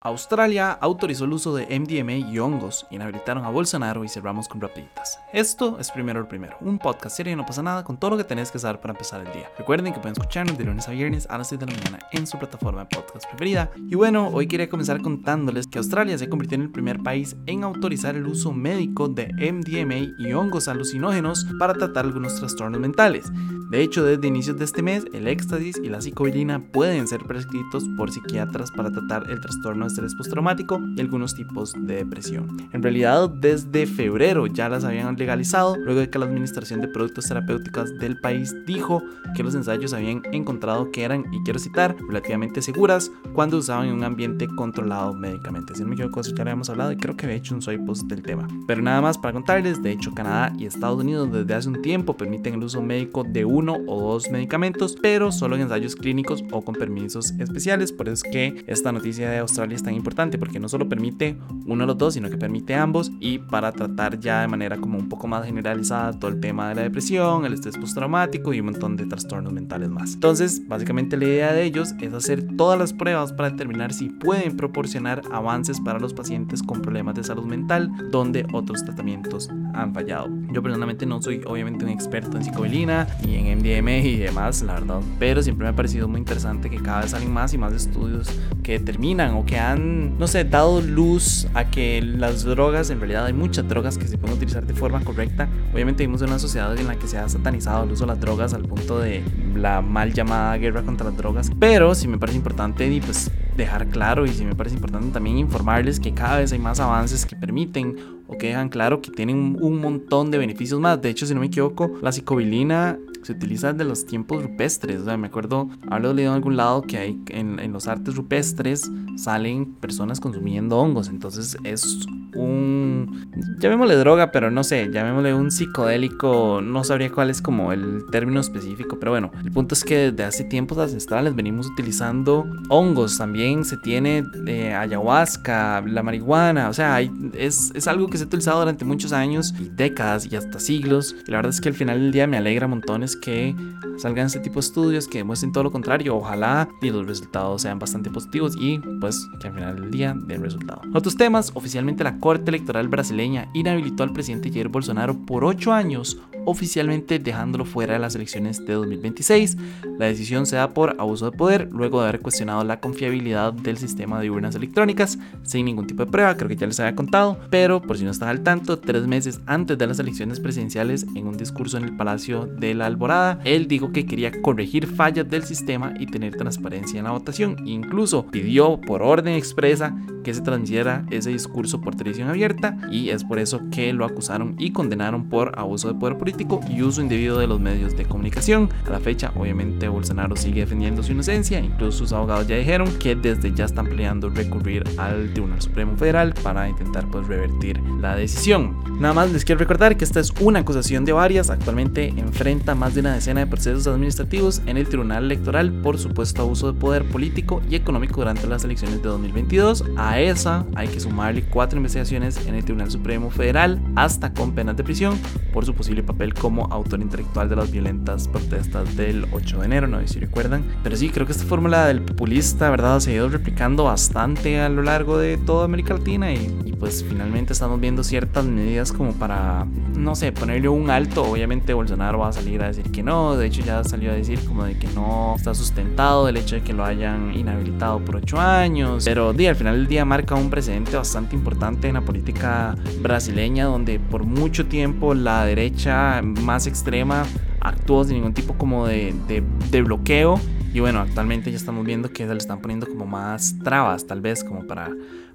Australia autorizó el uso de MDMA y hongos, inhabilitaron a Bolsonaro y cerramos con rapiditas. Esto es Primero el Primero, un podcast serio y no pasa nada con todo lo que tenés que saber para empezar el día. Recuerden que pueden escucharnos de lunes a viernes a las 6 de la mañana en su plataforma de podcast preferida. Y bueno, hoy quería comenzar contándoles que Australia se convirtió en el primer país en autorizar el uso médico de MDMA y hongos alucinógenos para tratar algunos trastornos mentales. De hecho, desde inicios de este mes, el éxtasis y la psicobilina pueden ser prescritos por psiquiatras para tratar el trastorno estrés postraumático y algunos tipos de depresión. En realidad, desde febrero ya las habían legalizado, luego de que la Administración de Productos Terapéuticos del país dijo que los ensayos habían encontrado que eran, y quiero citar, relativamente seguras cuando usaban en un ambiente controlado médicamente. Si no me equivoco, ya habíamos hablado y creo que había hecho un soy post del tema. Pero nada más para contarles, de hecho, Canadá y Estados Unidos desde hace un tiempo permiten el uso médico de uno o dos medicamentos, pero solo en ensayos clínicos o con permisos especiales. Por eso es que esta noticia de Australia es tan importante, porque no solo permite uno de los dos, sino que permite ambos y para tratar ya de manera como un poco más generalizada todo el tema de la depresión, el estrés postraumático y un montón de trastornos mentales más. Entonces, básicamente la idea de ellos es hacer todas las pruebas para determinar si pueden proporcionar avances para los pacientes con problemas de salud mental donde otros tratamientos han fallado. Yo personalmente no soy obviamente un experto en psicobilina ni en MDMA y demás, la verdad. Pero siempre me ha parecido muy interesante que cada vez salen más y más estudios que determinan o que han, no sé, dado luz a que las drogas, en realidad hay muchas drogas que se pueden utilizar de forma correcta. Obviamente vivimos en una sociedad en la que se ha satanizado el uso de las drogas al punto de la mal llamada guerra contra las drogas. Pero sí me parece importante y pues dejar claro y sí me parece importante también informarles que cada vez hay más avances que permiten o que dejan claro que tienen un montón de beneficios más. De hecho, si no me equivoco, la psicobilina se utiliza desde los tiempos rupestres. O sea, me acuerdo haberlo leído en algún lado que hay en, en los artes rupestres salen personas consumiendo hongos. Entonces es un, llamémosle droga, pero no sé, llamémosle un psicodélico, no sabría cuál es como el término específico, pero bueno, el punto es que desde hace tiempos ancestrales venimos utilizando hongos, también se tiene eh, ayahuasca, la marihuana, o sea, es, es, algo que se ha utilizado durante muchos años y décadas y hasta siglos, y la verdad es que al final del día me alegra montones que salgan este tipo de estudios que demuestren todo lo contrario, ojalá y los resultados sean bastante positivos y pues que al final del día den resultado. Otros temas, oficialmente la Corte Electoral brasileña inhabilitó al presidente Jair Bolsonaro por ocho años, oficialmente dejándolo fuera de las elecciones de 2026. La decisión se da por abuso de poder, luego de haber cuestionado la confiabilidad del sistema de urnas electrónicas, sin ningún tipo de prueba, creo que ya les había contado, pero por si no están al tanto, tres meses antes de las elecciones presidenciales, en un discurso en el Palacio de la Alborada, él dijo que quería corregir fallas del sistema y tener transparencia en la votación. Incluso pidió por orden expresa que se transmitiera ese discurso por televisión abierta y es por eso que lo acusaron y condenaron por abuso de poder político y uso indebido de los medios de comunicación. A la fecha, obviamente, Bolsonaro sigue defendiendo su inocencia, incluso sus abogados ya dijeron que desde ya están planeando recurrir al Tribunal Supremo Federal para intentar pues revertir la decisión. Nada más les quiero recordar que esta es una acusación de varias, actualmente enfrenta más de una decena de procesos administrativos en el Tribunal Electoral por supuesto abuso de poder político y económico durante las elecciones de 2022. A esa hay que sumarle cuatro investigaciones en el Tribunal Supremo Federal, hasta con penas de prisión, por su posible papel como autor intelectual de las violentas protestas del 8 de enero, no sé si recuerdan. Pero sí, creo que esta fórmula del populista, ¿verdad?, se ha ido replicando bastante a lo largo de toda América Latina y, y pues finalmente estamos viendo ciertas medidas como para, no sé, ponerle un alto. Obviamente Bolsonaro va a salir a decir que no, de hecho ya salió a decir como de que no está sustentado el hecho de que lo hayan inhabilitado por 8 años, pero di, al final del día marca un precedente bastante importante en la política brasileña donde por mucho tiempo la derecha más extrema actuó sin ningún tipo como de, de, de bloqueo y bueno, actualmente ya estamos viendo que se le están poniendo como más trabas, tal vez, como para,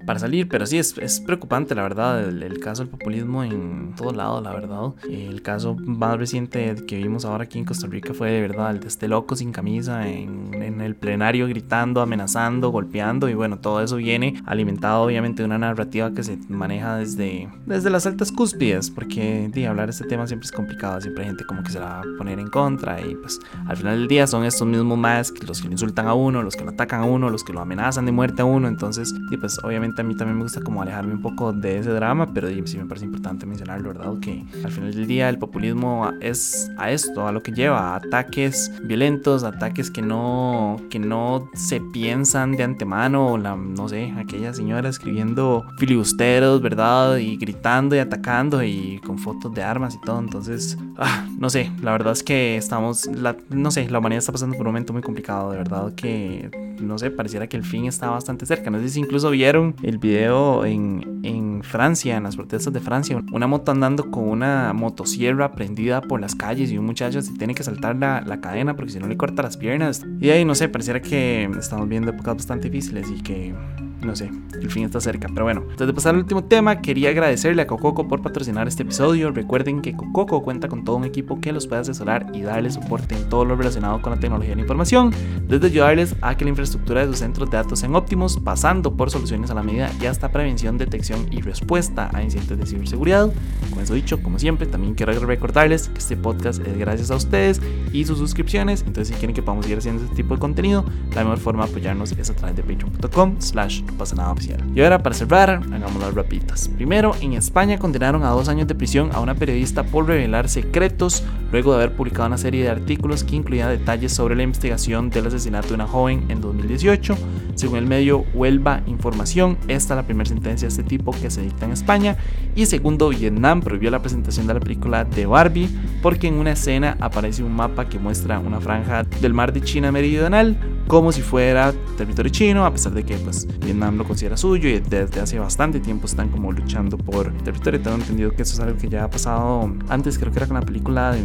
para salir. Pero sí, es, es preocupante, la verdad, el, el, caso del populismo en todo lado, la verdad. El caso más reciente que vimos ahora aquí en Costa Rica fue de verdad el de este loco sin camisa en, en el plenario gritando, amenazando, golpeando. Y bueno, todo eso viene alimentado obviamente de una narrativa que se maneja desde, desde las altas cúspides. Porque de, hablar de este tema siempre es complicado. Siempre hay gente como que se la va a poner en contra. Y pues al final del día son estos mismos más los que lo insultan a uno, los que lo atacan a uno, los que lo amenazan de muerte a uno. Entonces, y pues obviamente a mí también me gusta como alejarme un poco de ese drama, pero sí me parece importante mencionarlo, ¿verdad? Que al final del día el populismo es a esto, a lo que lleva, a ataques violentos, ataques que no, que no se piensan de antemano, la, no sé, aquella señora escribiendo filibusteros, ¿verdad? Y gritando y atacando y con fotos de armas y todo. Entonces, ah, no sé, la verdad es que estamos, la, no sé, la humanidad está pasando por un momento muy complicado, de verdad que, no sé, pareciera que el fin está bastante cerca. No sé si incluso vieron el video en, en Francia, en las protestas de Francia, una moto andando con una motosierra prendida por las calles y un muchacho se tiene que saltar la, la cadena porque si no le corta las piernas. Y ahí, no sé, pareciera que estamos viendo épocas bastante difíciles y que no sé, el fin está cerca. Pero bueno, antes de pasar al último tema, quería agradecerle a Cococo por patrocinar este episodio. Recuerden que Cococo cuenta con todo un equipo que los puede asesorar y darle soporte en todo lo relacionado con la tecnología de la información, desde ayudarles a que la infraestructura de sus centros de datos sean óptimos, pasando por soluciones a la medida y hasta prevención, detección y respuesta a incidentes de ciberseguridad. Con eso dicho, como siempre, también quiero recordarles que este podcast es gracias a ustedes y sus suscripciones. Entonces, si quieren que podamos seguir haciendo este tipo de contenido, la mejor forma de apoyarnos es a través de patreon.com slash pasa nada oficial. Y ahora para cerrar, hagamos las rapiditas. Primero, en España condenaron a dos años de prisión a una periodista por revelar secretos luego de haber publicado una serie de artículos que incluían detalles sobre la investigación del asesinato de una joven en 2018. Según el medio Huelva Información, esta es la primera sentencia de este tipo que se dicta en España. Y segundo, Vietnam prohibió la presentación de la película de Barbie porque en una escena aparece un mapa que muestra una franja del mar de China meridional como si fuera territorio chino, a pesar de que pues, Vietnam lo considera suyo y desde hace bastante tiempo están como luchando por territorio. Tengo entendido que eso es algo que ya ha pasado antes, creo que era con la película de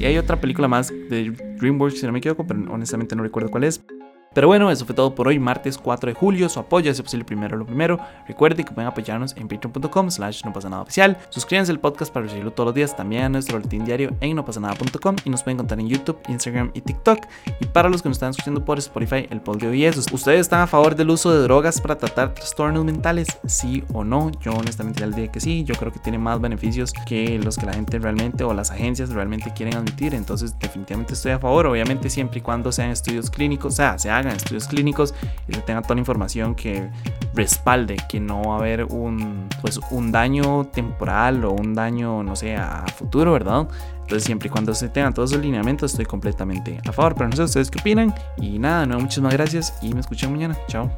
Y hay otra película más de DreamWorks, si no me equivoco, pero honestamente no recuerdo cuál es. Pero bueno, eso fue todo por hoy, martes 4 de julio. Su apoyo es posible primero lo primero. Recuerden que pueden apoyarnos en patreon.com slash no pasa nada oficial. Suscríbanse al podcast para recibirlo todos los días. También a nuestro boletín diario en no pasa nada.com y nos pueden encontrar en YouTube, Instagram y TikTok. Y para los que nos están escuchando por Spotify, el poll de hoy es, ¿ustedes están a favor del uso de drogas para tratar trastornos mentales? Sí o no. Yo honestamente ya día que sí. Yo creo que tiene más beneficios que los que la gente realmente o las agencias realmente quieren admitir. Entonces definitivamente estoy a favor. Obviamente siempre y cuando sean estudios clínicos, o sea, se hagan estudios clínicos y se tenga toda la información que respalde que no va a haber un, pues, un daño temporal o un daño, no sé, a futuro, ¿verdad? Entonces, siempre y cuando se tengan todos esos lineamientos, estoy completamente a favor. Pero no sé ustedes qué opinan. Y nada, no, muchísimas gracias y me escuchan mañana. Chao.